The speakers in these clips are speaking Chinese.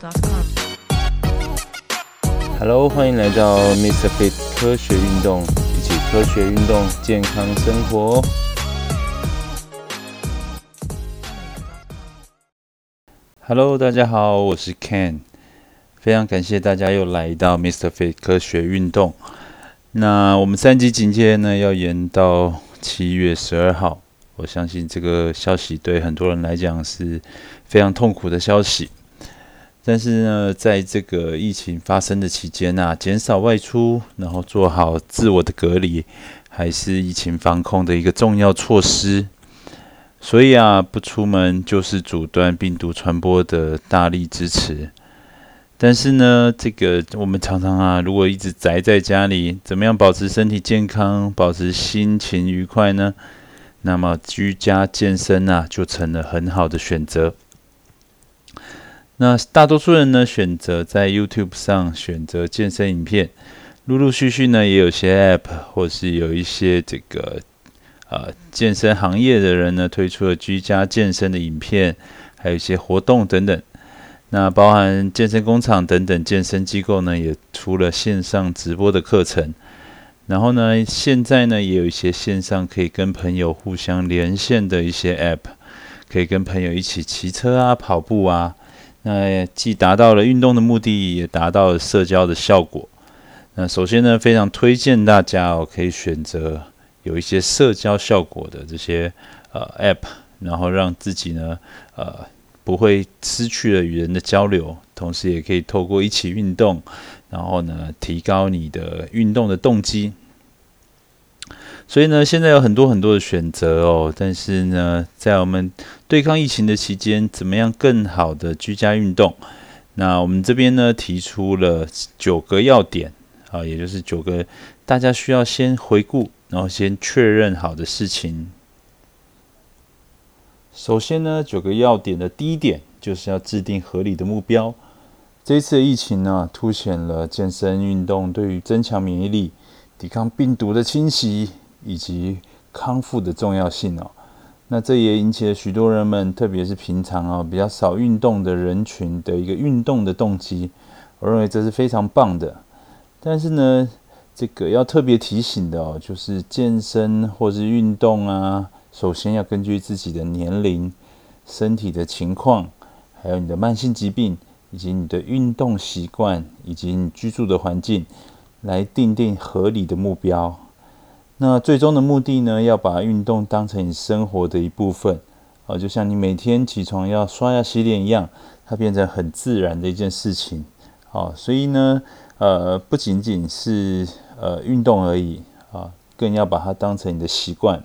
mrfit.com。Hello，欢迎来到 Mr. Fit 科学运动，一起科学运动，健康生活。Hello，大家好，我是 Ken，非常感谢大家又来到 Mr. Fit 科学运动。那我们三级警戒呢要延到七月十二号，我相信这个消息对很多人来讲是非常痛苦的消息。但是呢，在这个疫情发生的期间啊，减少外出，然后做好自我的隔离，还是疫情防控的一个重要措施。所以啊，不出门就是阻断病毒传播的大力支持。但是呢，这个我们常常啊，如果一直宅在家里，怎么样保持身体健康，保持心情愉快呢？那么居家健身啊，就成了很好的选择。那大多数人呢，选择在 YouTube 上选择健身影片，陆陆续续呢，也有些 App 或是有一些这个呃健身行业的人呢，推出了居家健身的影片，还有一些活动等等。那包含健身工厂等等健身机构呢，也出了线上直播的课程。然后呢，现在呢，也有一些线上可以跟朋友互相连线的一些 App，可以跟朋友一起骑车啊、跑步啊。那既达到了运动的目的，也达到了社交的效果。那首先呢，非常推荐大家哦，可以选择有一些社交效果的这些呃 App，然后让自己呢呃不会失去了与人的交流，同时也可以透过一起运动，然后呢提高你的运动的动机。所以呢，现在有很多很多的选择哦，但是呢，在我们对抗疫情的期间，怎么样更好的居家运动？那我们这边呢提出了九个要点啊，也就是九个大家需要先回顾，然后先确认好的事情。首先呢，九个要点的第一点就是要制定合理的目标。这一次的疫情呢，凸显了健身运动对于增强免疫力、抵抗病毒的侵袭。以及康复的重要性哦，那这也引起了许多人们，特别是平常啊比较少运动的人群的一个运动的动机。我认为这是非常棒的。但是呢，这个要特别提醒的哦，就是健身或是运动啊，首先要根据自己的年龄、身体的情况，还有你的慢性疾病，以及你的运动习惯，以及你居住的环境，来定定合理的目标。那最终的目的呢，要把运动当成你生活的一部分，啊，就像你每天起床要刷牙洗脸一样，它变成很自然的一件事情，啊，所以呢，呃，不仅仅是呃运动而已，啊，更要把它当成你的习惯。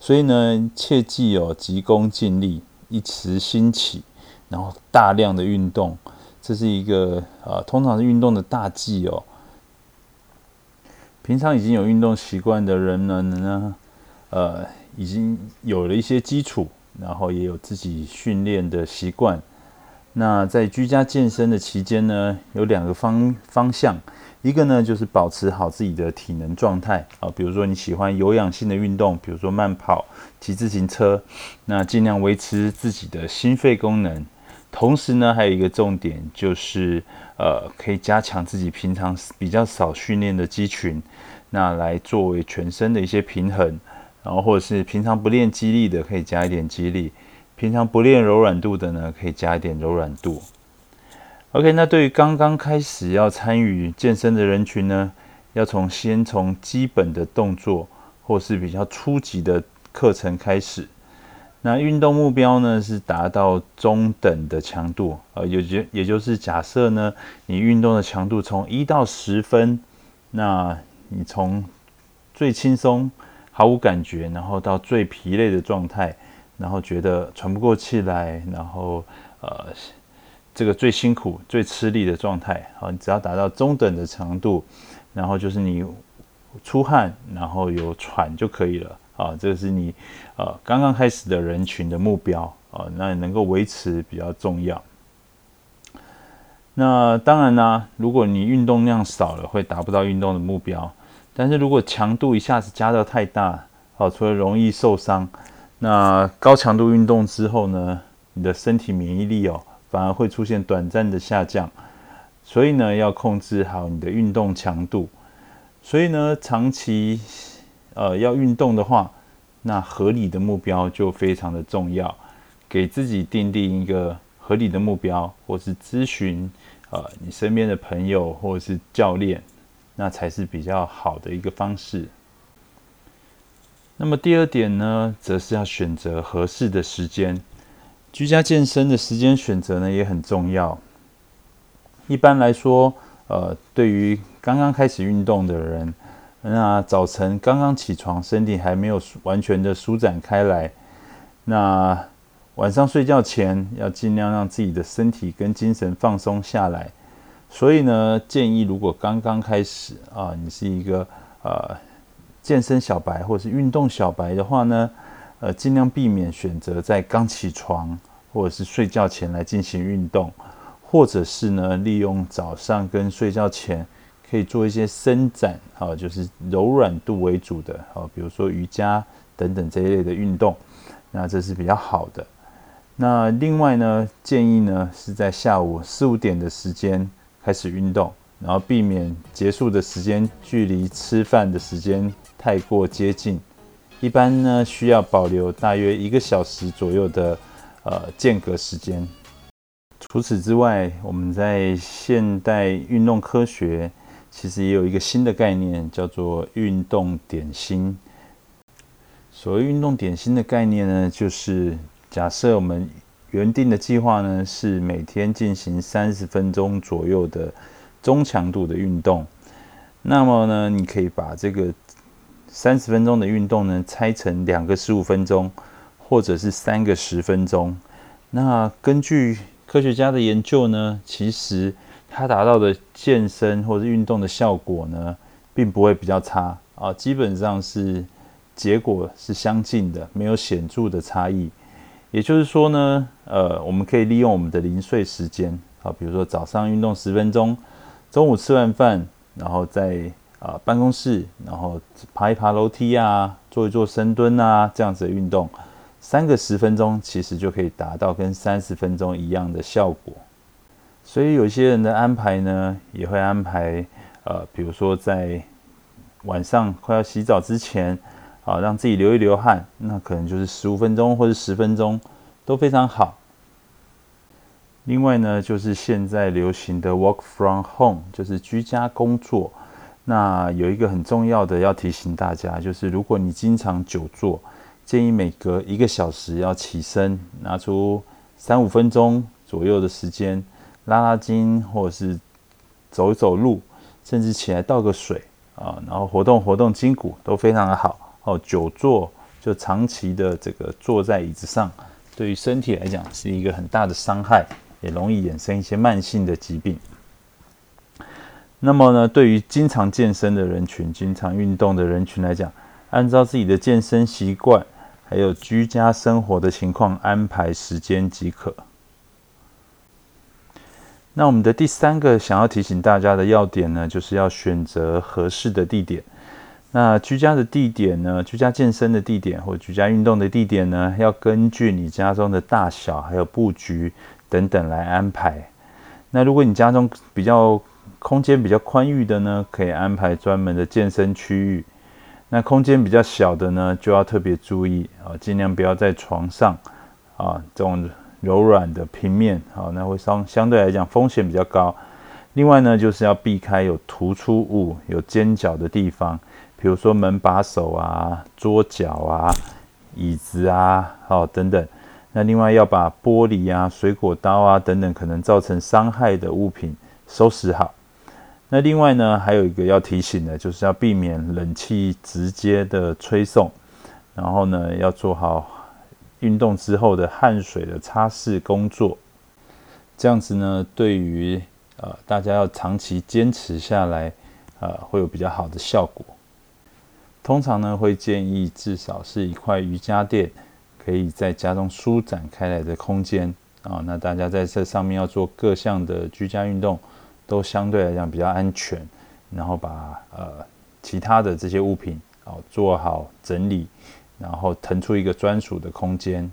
所以呢，切记哦，急功近利，一时兴起，然后大量的运动，这是一个啊，通常是运动的大忌哦。平常已经有运动习惯的人呢，呢，呃，已经有了一些基础，然后也有自己训练的习惯。那在居家健身的期间呢，有两个方方向，一个呢就是保持好自己的体能状态啊，比如说你喜欢有氧性的运动，比如说慢跑、骑自行车，那尽量维持自己的心肺功能。同时呢，还有一个重点就是，呃，可以加强自己平常比较少训练的肌群，那来作为全身的一些平衡。然后或者是平常不练肌力的，可以加一点肌力；平常不练柔软度的呢，可以加一点柔软度。OK，那对于刚刚开始要参与健身的人群呢，要从先从基本的动作或是比较初级的课程开始。那运动目标呢是达到中等的强度，呃，也就也就是假设呢，你运动的强度从一到十分，那你从最轻松、毫无感觉，然后到最疲累的状态，然后觉得喘不过气来，然后呃，这个最辛苦、最吃力的状态，好，你只要达到中等的强度，然后就是你出汗，然后有喘就可以了。啊，这是你呃刚刚开始的人群的目标啊，那能够维持比较重要。那当然呢，如果你运动量少了，会达不到运动的目标。但是如果强度一下子加到太大，好，除了容易受伤，那高强度运动之后呢，你的身体免疫力哦反而会出现短暂的下降。所以呢，要控制好你的运动强度。所以呢，长期呃要运动的话，那合理的目标就非常的重要。给自己定定一个合理的目标，或是咨询呃你身边的朋友或者是教练，那才是比较好的一个方式。那么第二点呢，则是要选择合适的时间。居家健身的时间选择呢也很重要。一般来说，呃，对于刚刚开始运动的人，那早晨刚刚起床，身体还没有完全的舒展开来，那晚上睡觉前要尽量让自己的身体跟精神放松下来。所以呢，建议如果刚刚开始啊，你是一个呃健身小白或是运动小白的话呢，呃，尽量避免选择在刚起床或者是睡觉前来进行运动。或者是呢，利用早上跟睡觉前可以做一些伸展，好，就是柔软度为主的，好，比如说瑜伽等等这一类的运动，那这是比较好的。那另外呢，建议呢是在下午四五点的时间开始运动，然后避免结束的时间距离吃饭的时间太过接近，一般呢需要保留大约一个小时左右的呃间隔时间。除此之外，我们在现代运动科学其实也有一个新的概念，叫做运动点心。所谓运动点心的概念呢，就是假设我们原定的计划呢是每天进行三十分钟左右的中强度的运动，那么呢，你可以把这个三十分钟的运动呢拆成两个十五分钟，或者是三个十分钟。那根据科学家的研究呢，其实它达到的健身或者运动的效果呢，并不会比较差啊，基本上是结果是相近的，没有显著的差异。也就是说呢，呃，我们可以利用我们的零碎时间啊，比如说早上运动十分钟，中午吃完饭，然后在啊办公室，然后爬一爬楼梯啊，做一做深蹲啊，这样子的运动。三个十分钟其实就可以达到跟三十分钟一样的效果，所以有些人的安排呢，也会安排呃，比如说在晚上快要洗澡之前，啊，让自己流一流汗，那可能就是十五分钟或者十分钟都非常好。另外呢，就是现在流行的 work from home，就是居家工作。那有一个很重要的要提醒大家，就是如果你经常久坐。建议每隔一个小时要起身，拿出三五分钟左右的时间拉拉筋，或者是走走路，甚至起来倒个水啊，然后活动活动筋骨都非常的好。哦，久坐就长期的这个坐在椅子上，对于身体来讲是一个很大的伤害，也容易衍生一些慢性的疾病。那么呢，对于经常健身的人群、经常运动的人群来讲，按照自己的健身习惯。还有居家生活的情况，安排时间即可。那我们的第三个想要提醒大家的要点呢，就是要选择合适的地点。那居家的地点呢，居家健身的地点或居家运动的地点呢，要根据你家中的大小、还有布局等等来安排。那如果你家中比较空间比较宽裕的呢，可以安排专门的健身区域。那空间比较小的呢，就要特别注意啊，尽量不要在床上啊这种柔软的平面好，那会相相对来讲风险比较高。另外呢，就是要避开有突出物、有尖角的地方，比如说门把手啊、桌角啊、椅子啊，好等等。那另外要把玻璃啊、水果刀啊等等可能造成伤害的物品收拾好。那另外呢，还有一个要提醒的，就是要避免冷气直接的吹送，然后呢，要做好运动之后的汗水的擦拭工作。这样子呢，对于呃大家要长期坚持下来，呃会有比较好的效果。通常呢，会建议至少是一块瑜伽垫，可以在家中舒展开来的空间啊。那大家在这上面要做各项的居家运动。都相对来讲比较安全，然后把呃其他的这些物品哦做好整理，然后腾出一个专属的空间。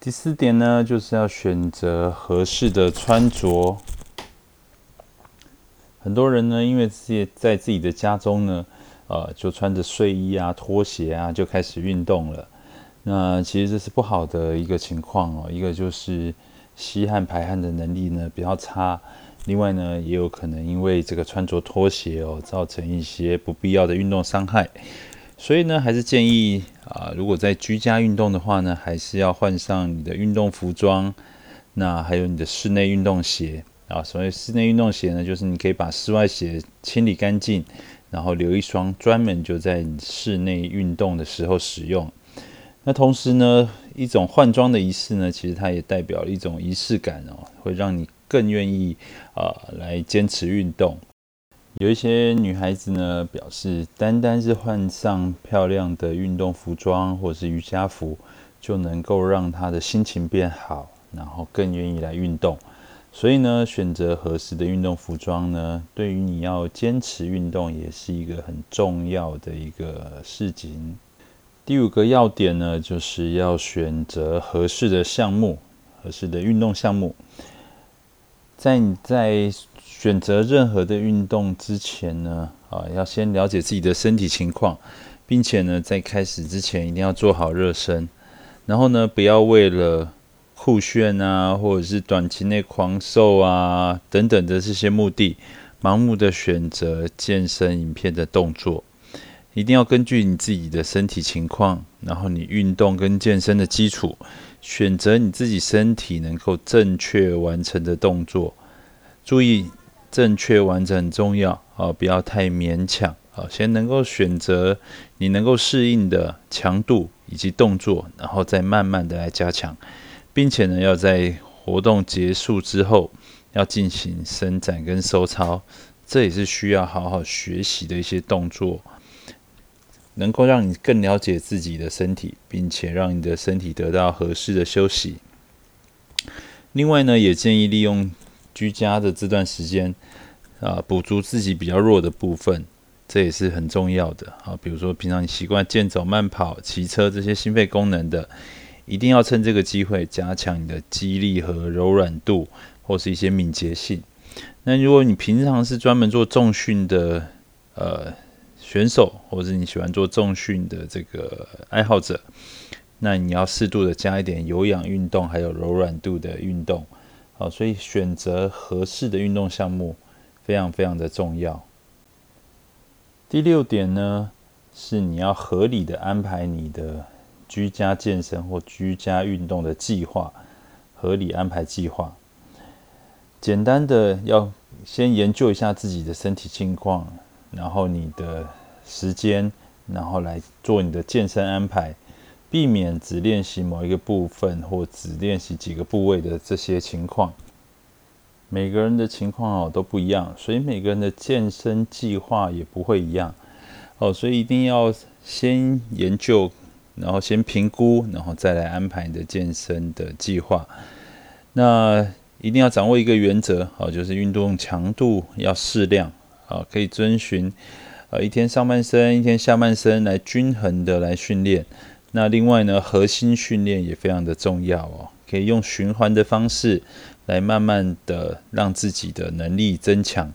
第四点呢，就是要选择合适的穿着。很多人呢，因为自己在自己的家中呢，呃，就穿着睡衣啊、拖鞋啊，就开始运动了。那其实这是不好的一个情况哦。一个就是吸汗排汗的能力呢比较差，另外呢，也有可能因为这个穿着拖鞋哦，造成一些不必要的运动伤害。所以呢，还是建议啊，如果在居家运动的话呢，还是要换上你的运动服装，那还有你的室内运动鞋啊。所谓室内运动鞋呢，就是你可以把室外鞋清理干净，然后留一双专门就在室内运动的时候使用。那同时呢，一种换装的仪式呢，其实它也代表了一种仪式感哦，会让你更愿意啊来坚持运动。有一些女孩子呢，表示单单是换上漂亮的运动服装或是瑜伽服，就能够让她的心情变好，然后更愿意来运动。所以呢，选择合适的运动服装呢，对于你要坚持运动也是一个很重要的一个事情。第五个要点呢，就是要选择合适的项目，合适的运动项目。在你在选择任何的运动之前呢，啊，要先了解自己的身体情况，并且呢，在开始之前一定要做好热身。然后呢，不要为了酷炫啊，或者是短期内狂瘦啊等等的这些目的，盲目的选择健身影片的动作。一定要根据你自己的身体情况，然后你运动跟健身的基础，选择你自己身体能够正确完成的动作。注意。正确完整很重要啊，不要太勉强啊。先能够选择你能够适应的强度以及动作，然后再慢慢的来加强，并且呢，要在活动结束之后要进行伸展跟收操，这也是需要好好学习的一些动作，能够让你更了解自己的身体，并且让你的身体得到合适的休息。另外呢，也建议利用。居家的这段时间，啊，补足自己比较弱的部分，这也是很重要的啊。比如说，平常你习惯健走、慢跑、骑车这些心肺功能的，一定要趁这个机会加强你的肌力和柔软度，或是一些敏捷性。那如果你平常是专门做重训的呃选手，或者你喜欢做重训的这个爱好者，那你要适度的加一点有氧运动，还有柔软度的运动。好，所以选择合适的运动项目非常非常的重要。第六点呢，是你要合理的安排你的居家健身或居家运动的计划，合理安排计划。简单的要先研究一下自己的身体情况，然后你的时间，然后来做你的健身安排。避免只练习某一个部分或只练习几个部位的这些情况，每个人的情况哦都不一样，所以每个人的健身计划也不会一样哦，所以一定要先研究，然后先评估，然后再来安排你的健身的计划。那一定要掌握一个原则哦，就是运动强度要适量啊，可以遵循呃一天上半身、一天下半身来均衡的来训练。那另外呢，核心训练也非常的重要哦，可以用循环的方式来慢慢的让自己的能力增强。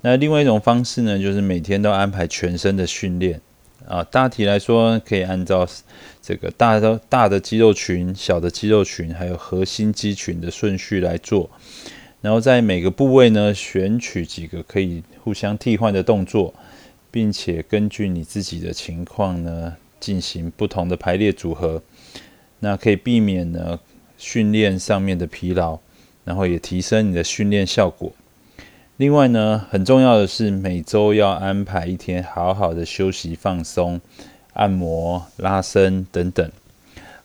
那另外一种方式呢，就是每天都安排全身的训练啊。大体来说，可以按照这个大的大的肌肉群、小的肌肉群，还有核心肌群的顺序来做。然后在每个部位呢，选取几个可以互相替换的动作，并且根据你自己的情况呢。进行不同的排列组合，那可以避免呢训练上面的疲劳，然后也提升你的训练效果。另外呢，很重要的是每周要安排一天好好的休息放松、按摩、拉伸等等。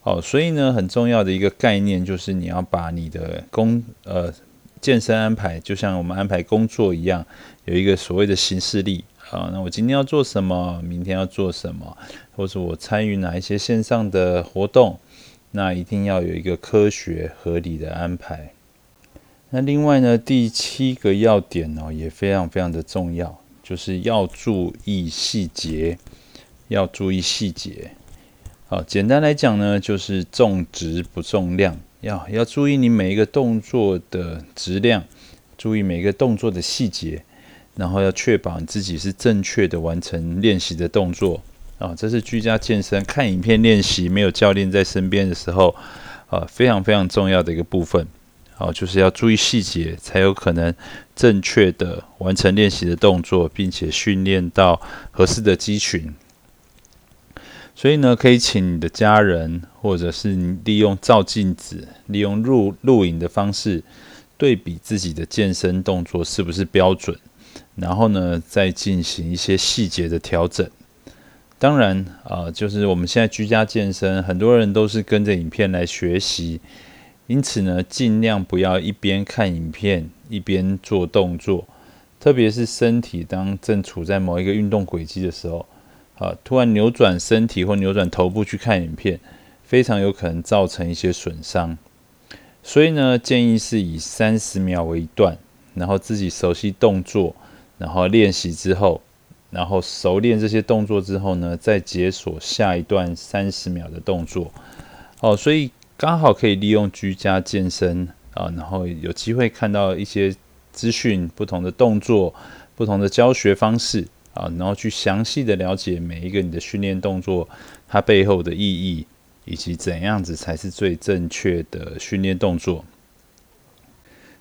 哦，所以呢，很重要的一个概念就是你要把你的工呃健身安排，就像我们安排工作一样，有一个所谓的行事历。啊，那我今天要做什么？明天要做什么？或者我参与哪一些线上的活动？那一定要有一个科学合理的安排。那另外呢，第七个要点呢，也非常非常的重要，就是要注意细节，要注意细节。好，简单来讲呢，就是重质不重量，要要注意你每一个动作的质量，注意每一个动作的细节，然后要确保你自己是正确的完成练习的动作。啊，这是居家健身看影片练习，没有教练在身边的时候，啊，非常非常重要的一个部分。好，就是要注意细节，才有可能正确的完成练习的动作，并且训练到合适的肌群。所以呢，可以请你的家人，或者是利用照镜子、利用录录影的方式，对比自己的健身动作是不是标准，然后呢，再进行一些细节的调整。当然啊，就是我们现在居家健身，很多人都是跟着影片来学习，因此呢，尽量不要一边看影片一边做动作，特别是身体当正处在某一个运动轨迹的时候。啊！突然扭转身体或扭转头部去看影片，非常有可能造成一些损伤。所以呢，建议是以三十秒为一段，然后自己熟悉动作，然后练习之后，然后熟练这些动作之后呢，再解锁下一段三十秒的动作。哦，所以刚好可以利用居家健身啊，然后有机会看到一些资讯、不同的动作、不同的教学方式。啊，然后去详细的了解每一个你的训练动作，它背后的意义，以及怎样子才是最正确的训练动作。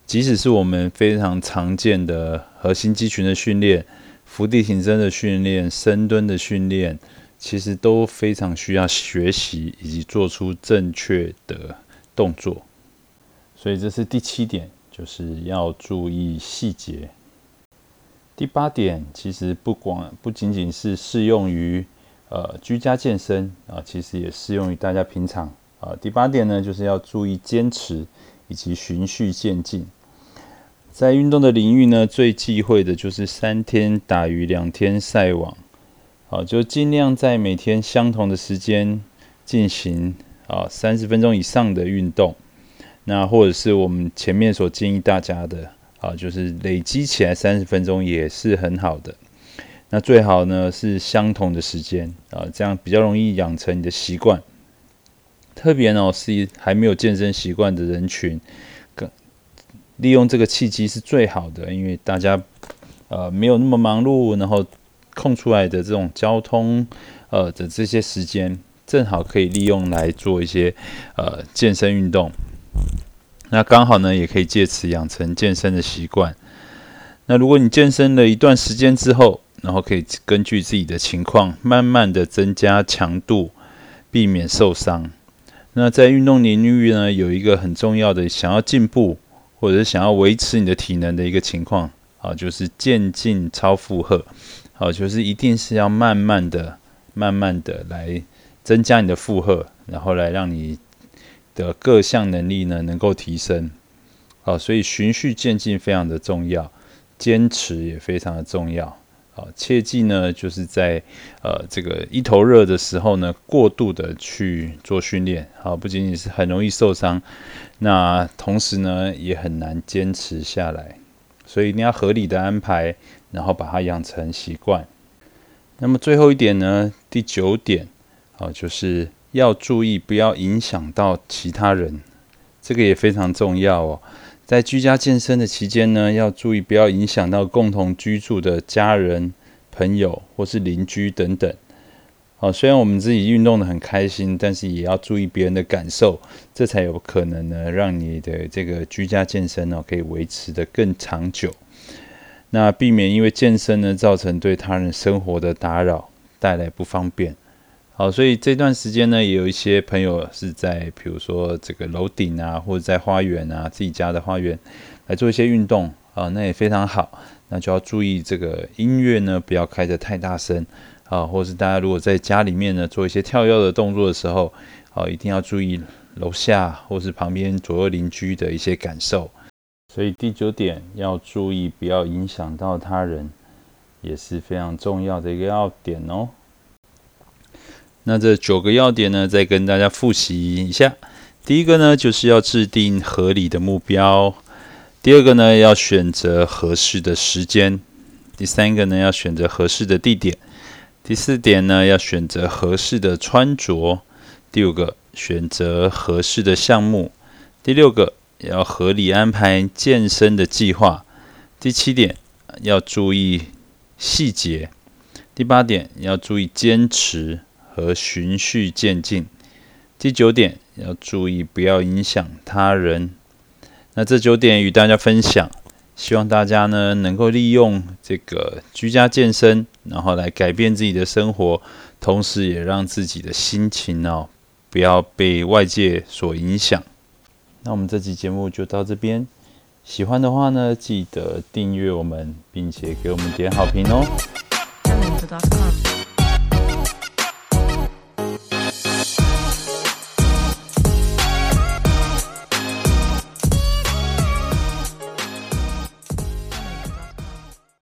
即使是我们非常常见的核心肌群的训练、伏地挺身的训练、深蹲的训练，其实都非常需要学习以及做出正确的动作。所以这是第七点，就是要注意细节。第八点其实不光不仅仅是适用于呃居家健身啊，其实也适用于大家平常啊。第八点呢，就是要注意坚持以及循序渐进。在运动的领域呢，最忌讳的就是三天打鱼两天晒网，好，就尽量在每天相同的时间进行啊三十分钟以上的运动，那或者是我们前面所建议大家的。啊，就是累积起来三十分钟也是很好的。那最好呢是相同的时间啊，这样比较容易养成你的习惯。特别呢是还没有健身习惯的人群，利用这个契机是最好的，因为大家呃没有那么忙碌，然后空出来的这种交通呃的这些时间，正好可以利用来做一些呃健身运动。那刚好呢，也可以借此养成健身的习惯。那如果你健身了一段时间之后，然后可以根据自己的情况，慢慢的增加强度，避免受伤。那在运动领域呢，有一个很重要的，想要进步或者是想要维持你的体能的一个情况，啊，就是渐进超负荷。好，就是一定是要慢慢的、慢慢的来增加你的负荷，然后来让你。的各项能力呢能够提升，好，所以循序渐进非常的重要，坚持也非常的重要，啊，切记呢就是在呃这个一头热的时候呢过度的去做训练，好，不仅仅是很容易受伤，那同时呢也很难坚持下来，所以一定要合理的安排，然后把它养成习惯。那么最后一点呢，第九点，啊，就是。要注意，不要影响到其他人，这个也非常重要哦。在居家健身的期间呢，要注意不要影响到共同居住的家人、朋友或是邻居等等。好，虽然我们自己运动的很开心，但是也要注意别人的感受，这才有可能呢，让你的这个居家健身呢可以维持的更长久。那避免因为健身呢造成对他人生活的打扰，带来不方便。好，所以这段时间呢，也有一些朋友是在，比如说这个楼顶啊，或者在花园啊，自己家的花园来做一些运动啊，那也非常好。那就要注意这个音乐呢，不要开得太大声啊，或是大家如果在家里面呢做一些跳跃的动作的时候，啊，一定要注意楼下或是旁边左右邻居的一些感受。所以第九点要注意，不要影响到他人，也是非常重要的一个要点哦。那这九个要点呢，再跟大家复习一下。第一个呢，就是要制定合理的目标；第二个呢，要选择合适的时间；第三个呢，要选择合适的地点；第四点呢，要选择合适的穿着；第五个，选择合适的项目；第六个，要合理安排健身的计划；第七点，要注意细节；第八点，要注意坚持。和循序渐进；第九点，要注意不要影响他人。那这九点与大家分享，希望大家呢能够利用这个居家健身，然后来改变自己的生活，同时也让自己的心情哦不要被外界所影响。那我们这期节目就到这边，喜欢的话呢，记得订阅我们，并且给我们点好评哦。